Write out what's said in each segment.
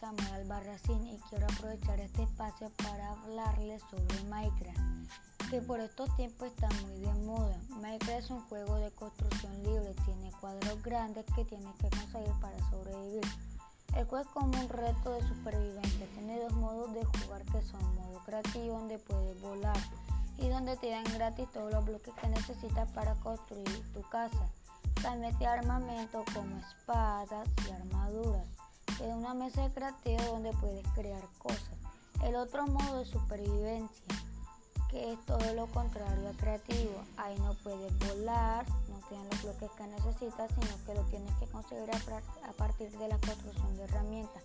Samuel Albarracín y quiero aprovechar este espacio para hablarles sobre Minecraft, que por estos tiempos está muy de moda. Minecraft es un juego de construcción libre, tiene cuadros grandes que tienes que conseguir para sobrevivir. El juego es como un reto de supervivencia, tiene dos modos de jugar que son modo creativo donde puedes volar y donde te dan gratis todos los bloques que necesitas para construir tu casa. También te armamento como espadas y armaduras es una mesa de creativo donde puedes crear cosas. El otro modo es supervivencia, que es todo lo contrario a creativo. Ahí no puedes volar, no tienes los bloques que necesitas, sino que lo tienes que conseguir a partir de la construcción de herramientas.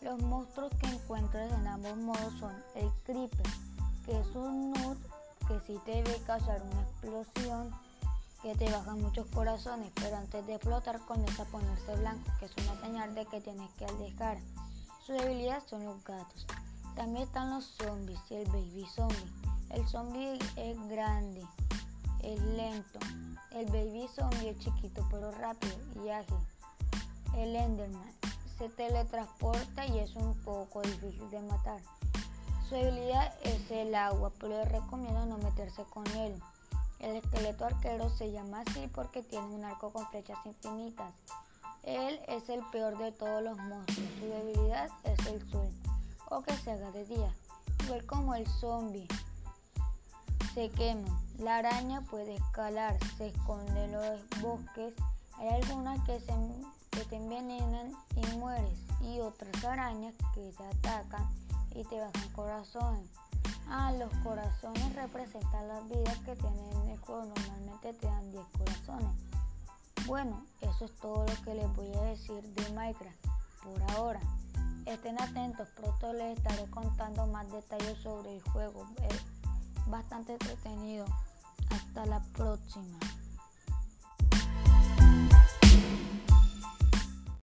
Los monstruos que encuentras en ambos modos son el creeper, que es un nut que si te ve causar una explosión que te bajan muchos corazones, pero antes de explotar comienza a ponerse blanco, que es una señal de que tienes que alejar. Su debilidad son los gatos. También están los zombies y el baby zombie. El zombie es grande, es lento. El baby zombie es chiquito pero rápido y ágil. El enderman se teletransporta y es un poco difícil de matar. Su debilidad es el agua, pero les recomiendo no meterse con él. El esqueleto arquero se llama así porque tiene un arco con flechas infinitas. Él es el peor de todos los monstruos. Su debilidad es el sol o que se haga de día. Igual como el zombie. Se quema. La araña puede escalar, se esconde en los bosques. Hay algunas que, se, que te envenenan y mueres. Y otras arañas que te atacan y te bajan corazones. Ah, los corazones representan las vidas que tienen el juego. Normalmente te dan 10 corazones. Bueno, eso es todo lo que les voy a decir de Minecraft por ahora. Estén atentos, pronto les estaré contando más detalles sobre el juego. Es bastante entretenido. Hasta la próxima.